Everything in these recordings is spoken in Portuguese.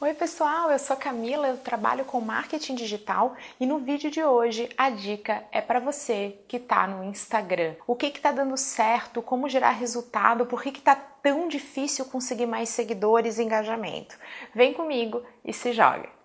Oi pessoal, eu sou Camila, eu trabalho com marketing digital e no vídeo de hoje a dica é para você que está no Instagram. O que está dando certo, como gerar resultado, por que está tão difícil conseguir mais seguidores e engajamento. Vem comigo e se joga!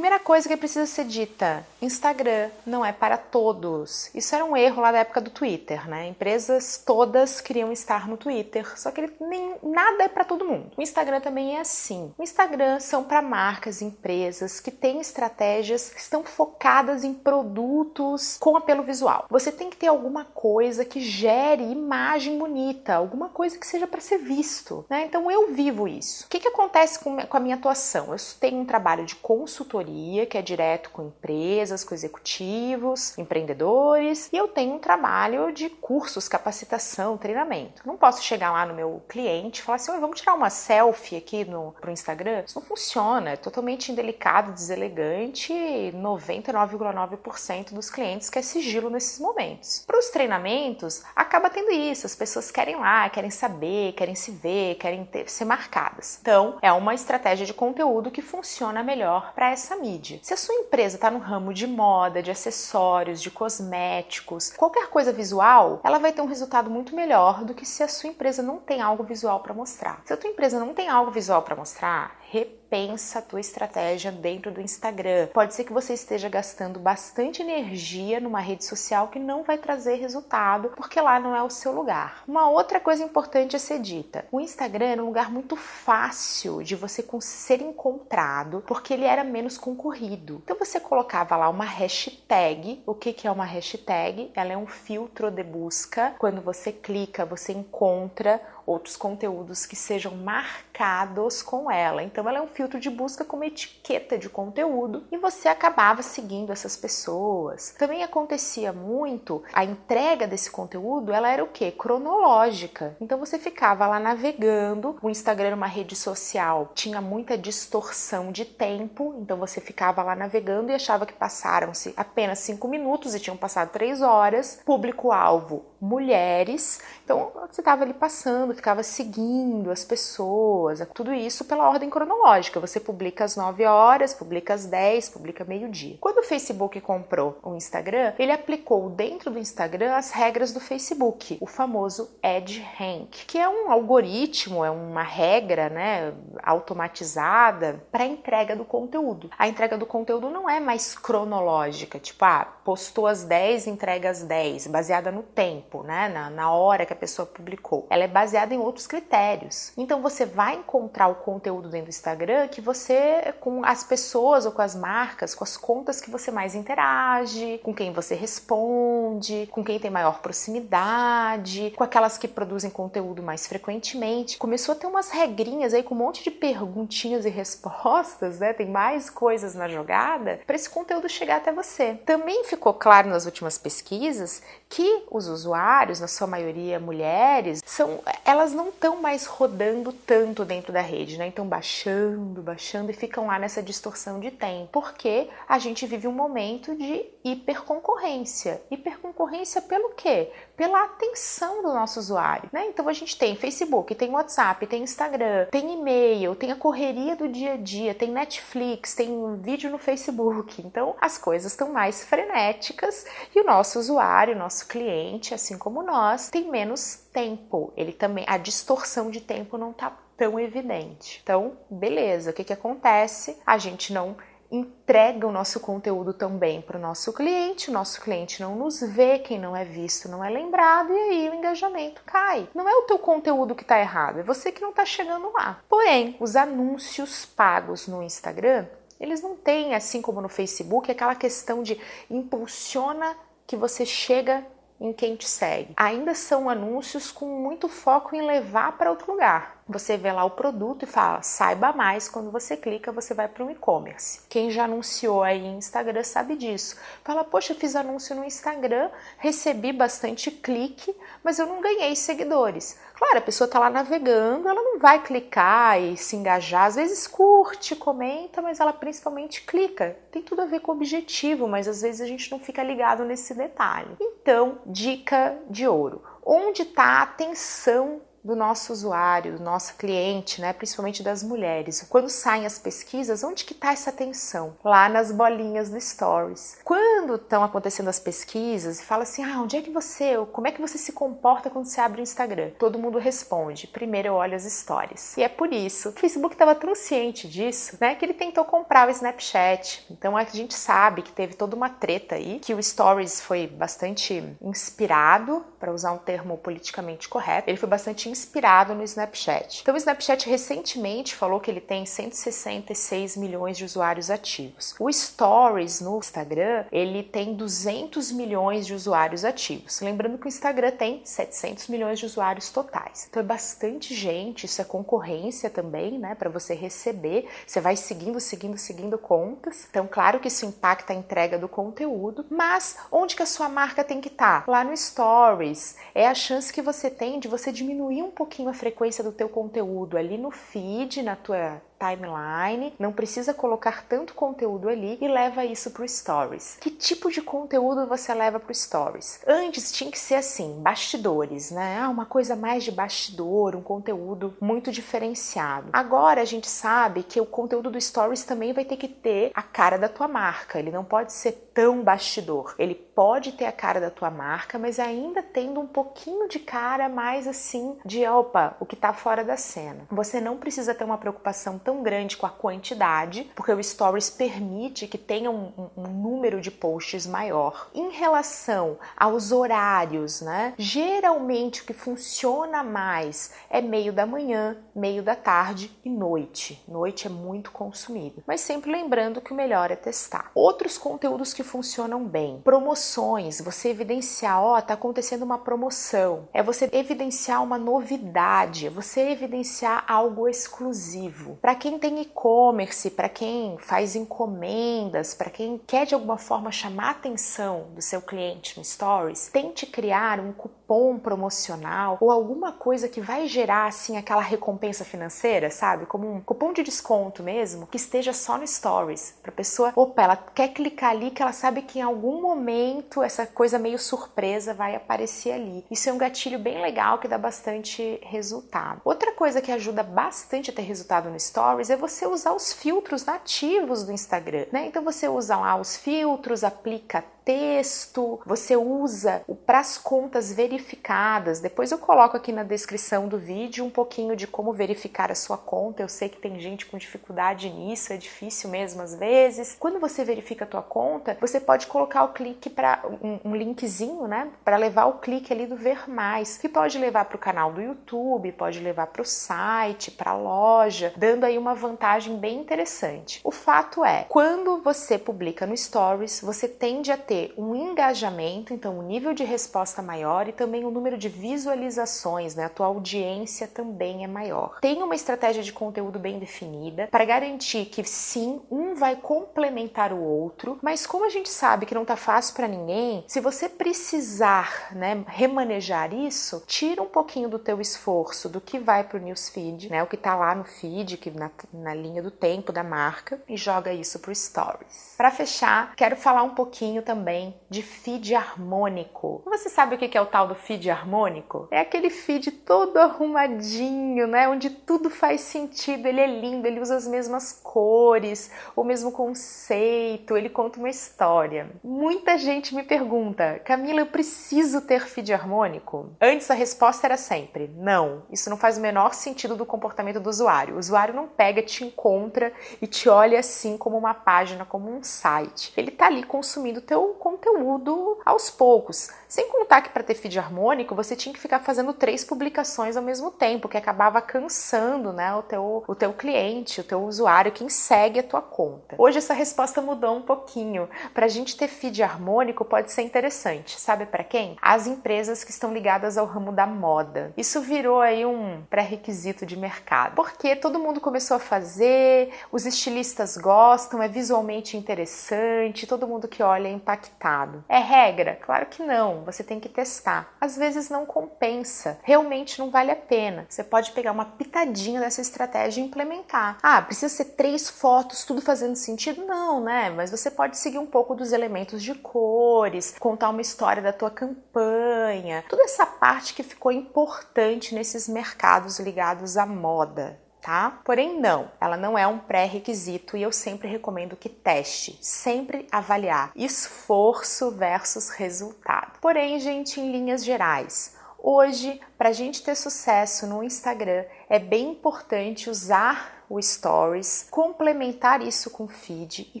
Primeira coisa que precisa ser dita: Instagram não é para todos. Isso era um erro lá da época do Twitter, né? Empresas todas queriam estar no Twitter, só que ele nem nada é para todo mundo. O Instagram também é assim. O Instagram são para marcas, empresas que têm estratégias que estão focadas em produtos com apelo visual. Você tem que ter alguma coisa que gere imagem bonita, alguma coisa que seja para ser visto, né? Então eu vivo isso. O que, que acontece com a minha atuação? Eu tenho um trabalho de consultoria que é direto com empresas, com executivos, empreendedores, e eu tenho um trabalho de cursos, capacitação, treinamento. Não posso chegar lá no meu cliente e falar assim: vamos tirar uma selfie aqui no pro Instagram. Isso não funciona, é totalmente indelicado, deselegante. 99,9% dos clientes quer sigilo nesses momentos. Para os treinamentos, acaba tendo isso, as pessoas querem lá, querem saber, querem se ver, querem ter, ser marcadas. Então, é uma estratégia de conteúdo que funciona melhor para essa mídia. Se a sua empresa está no ramo de moda, de acessórios, de cosméticos, qualquer coisa visual, ela vai ter um resultado muito melhor do que se a sua empresa não tem algo visual para mostrar. Se a tua empresa não tem algo visual para mostrar, repensa a tua estratégia dentro do Instagram. Pode ser que você esteja gastando bastante energia numa rede social que não vai trazer resultado, porque lá não é o seu lugar. Uma outra coisa importante a ser dita: o Instagram era um lugar muito fácil de você ser encontrado, porque ele era menos concorrido. Então você colocava lá uma hashtag. O que é uma hashtag? Ela é um filtro de busca. Quando você clica, você encontra outros conteúdos que sejam marcados com ela. Então ela é um filtro de busca com uma etiqueta de conteúdo e você acabava seguindo essas pessoas. Também acontecia muito a entrega desse conteúdo, ela era o que? Cronológica. Então você ficava lá navegando, o Instagram era uma rede social, tinha muita distorção de tempo, então você ficava lá navegando e achava que passaram-se apenas cinco minutos e tinham passado três horas. Público-alvo: mulheres. Então você estava ali passando, ficava seguindo as pessoas, tudo isso pela ordem cronológica. Você publica às 9 horas, publica às 10, publica meio-dia. Quando o Facebook comprou o Instagram, ele aplicou dentro do Instagram as regras do Facebook, o famoso Ad Rank, que é um algoritmo, é uma regra, né, automatizada para entrega do conteúdo. A entrega do conteúdo não é mais cronológica, tipo, ah, postou às 10, entrega às 10, baseada no tempo, né, na, na hora que a pessoa publicou. Ela é baseada baseada em outros critérios. Então você vai encontrar o conteúdo dentro do Instagram que você, com as pessoas ou com as marcas, com as contas que você mais interage, com quem você responde, com quem tem maior proximidade, com aquelas que produzem conteúdo mais frequentemente. Começou a ter umas regrinhas aí com um monte de perguntinhas e respostas, né? Tem mais coisas na jogada para esse conteúdo chegar até você. Também ficou claro nas últimas pesquisas que os usuários, na sua maioria mulheres, são elas não estão mais rodando tanto dentro da rede, né? Então baixando, baixando e ficam lá nessa distorção de tempo, porque a gente vive um momento de hiperconcorrência. Hiperconcorrência pelo quê? Pela atenção do nosso usuário, né? Então a gente tem Facebook, tem WhatsApp, tem Instagram, tem e-mail, tem a correria do dia a dia, tem Netflix, tem vídeo no Facebook. Então as coisas estão mais frenéticas e o nosso usuário, nosso cliente, assim como nós, tem menos tempo. Ele também a distorção de tempo não está tão evidente. Então, beleza, o que, que acontece? A gente não entrega o nosso conteúdo também para o nosso cliente, o nosso cliente não nos vê, quem não é visto não é lembrado, e aí o engajamento cai. Não é o teu conteúdo que está errado, é você que não está chegando lá. Porém, os anúncios pagos no Instagram, eles não têm, assim como no Facebook, aquela questão de impulsiona que você chega em quem te segue. Ainda são anúncios com muito foco em levar para outro lugar você vê lá o produto e fala, saiba mais, quando você clica, você vai para um e-commerce. Quem já anunciou aí em Instagram sabe disso. Fala, poxa, fiz anúncio no Instagram, recebi bastante clique, mas eu não ganhei seguidores. Claro, a pessoa está lá navegando, ela não vai clicar e se engajar, às vezes curte, comenta, mas ela principalmente clica. Tem tudo a ver com o objetivo, mas às vezes a gente não fica ligado nesse detalhe. Então, dica de ouro: onde está a atenção do nosso usuário, do nosso cliente, né, principalmente das mulheres. Quando saem as pesquisas, onde que está essa atenção? Lá nas bolinhas do Stories. Quando estão acontecendo as pesquisas fala assim, ah, onde é que você, como é que você se comporta quando você abre o Instagram? Todo mundo responde, primeiro eu olho as stories. E é por isso, o Facebook estava tão ciente disso, né, que ele tentou comprar o Snapchat. Então a gente sabe que teve toda uma treta aí, que o Stories foi bastante inspirado, para usar um termo politicamente correto, ele foi bastante inspirado no Snapchat. Então, o Snapchat recentemente falou que ele tem 166 milhões de usuários ativos. O Stories no Instagram, ele tem 200 milhões de usuários ativos. Lembrando que o Instagram tem 700 milhões de usuários totais. Então, é bastante gente, isso é concorrência também, né, para você receber. Você vai seguindo, seguindo, seguindo contas. Então, claro que isso impacta a entrega do conteúdo, mas onde que a sua marca tem que estar? Tá? Lá no Stories. É a chance que você tem de você diminuir um pouquinho a frequência do teu conteúdo ali no feed, na tua timeline, não precisa colocar tanto conteúdo ali e leva isso para o Stories. Que tipo de conteúdo você leva para o Stories? Antes tinha que ser assim, bastidores, né? Ah, uma coisa mais de bastidor, um conteúdo muito diferenciado. Agora a gente sabe que o conteúdo do Stories também vai ter que ter a cara da tua marca, ele não pode ser tão bastidor. Ele pode ter a cara da tua marca, mas ainda tendo um pouquinho de cara mais assim de opa, o que está fora da cena. Você não precisa ter uma preocupação tão tão grande com a quantidade, porque o Stories permite que tenha um, um, número de posts maior. Em relação aos horários, né? Geralmente o que funciona mais é meio da manhã, meio da tarde e noite. Noite é muito consumido, mas sempre lembrando que o melhor é testar. Outros conteúdos que funcionam bem, promoções, você evidenciar, ó, oh, tá acontecendo uma promoção. É você evidenciar uma novidade, é você evidenciar algo exclusivo. Para quem tem e-commerce, para quem faz encomendas, para quem quer de alguma forma chamar a atenção do seu cliente no Stories, tente criar um cupom promocional ou alguma coisa que vai gerar assim aquela recompensa financeira, sabe? Como um cupom de desconto mesmo, que esteja só no Stories, para pessoa, opa, ela quer clicar ali que ela sabe que em algum momento essa coisa meio surpresa vai aparecer ali. Isso é um gatilho bem legal que dá bastante resultado. Outra coisa que ajuda bastante a ter resultado no Stories é você usar os filtros nativos do Instagram, né? Então você usa lá os filtros, aplica texto, você usa para as contas verificadas. Depois eu coloco aqui na descrição do vídeo um pouquinho de como verificar a sua conta. Eu sei que tem gente com dificuldade nisso, é difícil mesmo às vezes. Quando você verifica a tua conta, você pode colocar o clique para um, um, linkzinho, né, para levar o clique ali do ver mais, que pode levar para o canal do YouTube, pode levar para o site, para a loja, dando aí uma vantagem bem interessante. O fato é, quando você publica no Stories, você tende a ter ter um engajamento, então um nível de resposta maior e também o um número de visualizações, né? A tua audiência também é maior. Tem uma estratégia de conteúdo bem definida para garantir que sim, um vai complementar o outro, mas como a gente sabe que não tá fácil para ninguém, se você precisar, né, remanejar isso, tira um pouquinho do teu esforço do que vai pro newsfeed, né? O que tá lá no feed, que na, na linha do tempo da marca e joga isso pro stories. Para fechar, quero falar um pouquinho também também de feed harmônico. Você sabe o que é o tal do feed harmônico? É aquele feed todo arrumadinho, né? Onde tudo faz sentido, ele é lindo, ele usa as mesmas cores, o mesmo conceito, ele conta uma história. Muita gente me pergunta, Camila, eu preciso ter feed harmônico? Antes a resposta era sempre não. Isso não faz o menor sentido do comportamento do usuário. O usuário não pega, te encontra e te olha assim como uma página, como um site. Ele tá ali consumindo teu conteúdo aos poucos. Sem contar que para ter feed harmônico você tinha que ficar fazendo três publicações ao mesmo tempo, que acabava cansando né, o, teu, o teu cliente, o teu usuário, quem segue a tua conta. Hoje essa resposta mudou um pouquinho. Para a gente ter feed harmônico pode ser interessante. Sabe para quem? As empresas que estão ligadas ao ramo da moda. Isso virou aí um pré-requisito de mercado. Porque todo mundo começou a fazer, os estilistas gostam, é visualmente interessante, todo mundo que olha é impactante impactado. É regra? Claro que não, você tem que testar. Às vezes não compensa, realmente não vale a pena. Você pode pegar uma pitadinha dessa estratégia e implementar. Ah, precisa ser três fotos, tudo fazendo sentido? Não, né? Mas você pode seguir um pouco dos elementos de cores, contar uma história da tua campanha, toda essa parte que ficou importante nesses mercados ligados à moda tá? Porém, não, ela não é um pré-requisito e eu sempre recomendo que teste, sempre avaliar esforço versus resultado. Porém, gente, em linhas gerais, hoje, para a gente ter sucesso no Instagram, é bem importante usar o Stories, complementar isso com feed e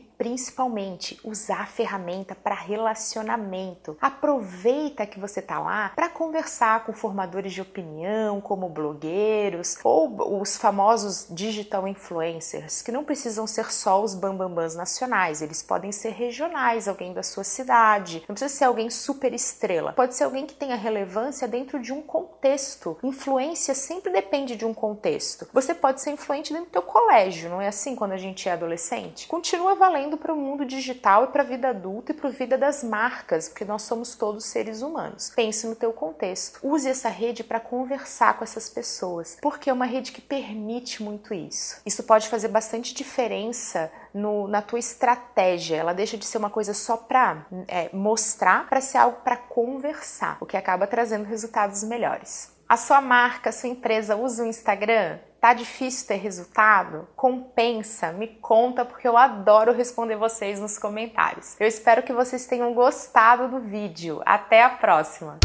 principalmente usar a ferramenta para relacionamento. Aproveita que você tá lá para conversar com formadores de opinião, como blogueiros ou os famosos digital influencers, que não precisam ser só os bambambãs nacionais, eles podem ser regionais, alguém da sua cidade, não precisa ser alguém super estrela, pode ser alguém que tenha relevância dentro de um contexto. Influência sempre depende de um contexto. Você pode ser influente dentro do teu colégio, não é assim quando a gente é adolescente? Continua valendo para o mundo digital e para a vida adulta e para a vida das marcas, porque nós somos todos seres humanos. Pense no teu contexto. Use essa rede para conversar com essas pessoas, porque é uma rede que permite muito isso. Isso pode fazer bastante diferença no, na tua estratégia. Ela deixa de ser uma coisa só para é, mostrar, para ser algo para conversar, o que acaba trazendo resultados melhores. A sua marca, a sua empresa usa o Instagram? Tá difícil ter resultado? Compensa? Me conta porque eu adoro responder vocês nos comentários. Eu espero que vocês tenham gostado do vídeo. Até a próxima!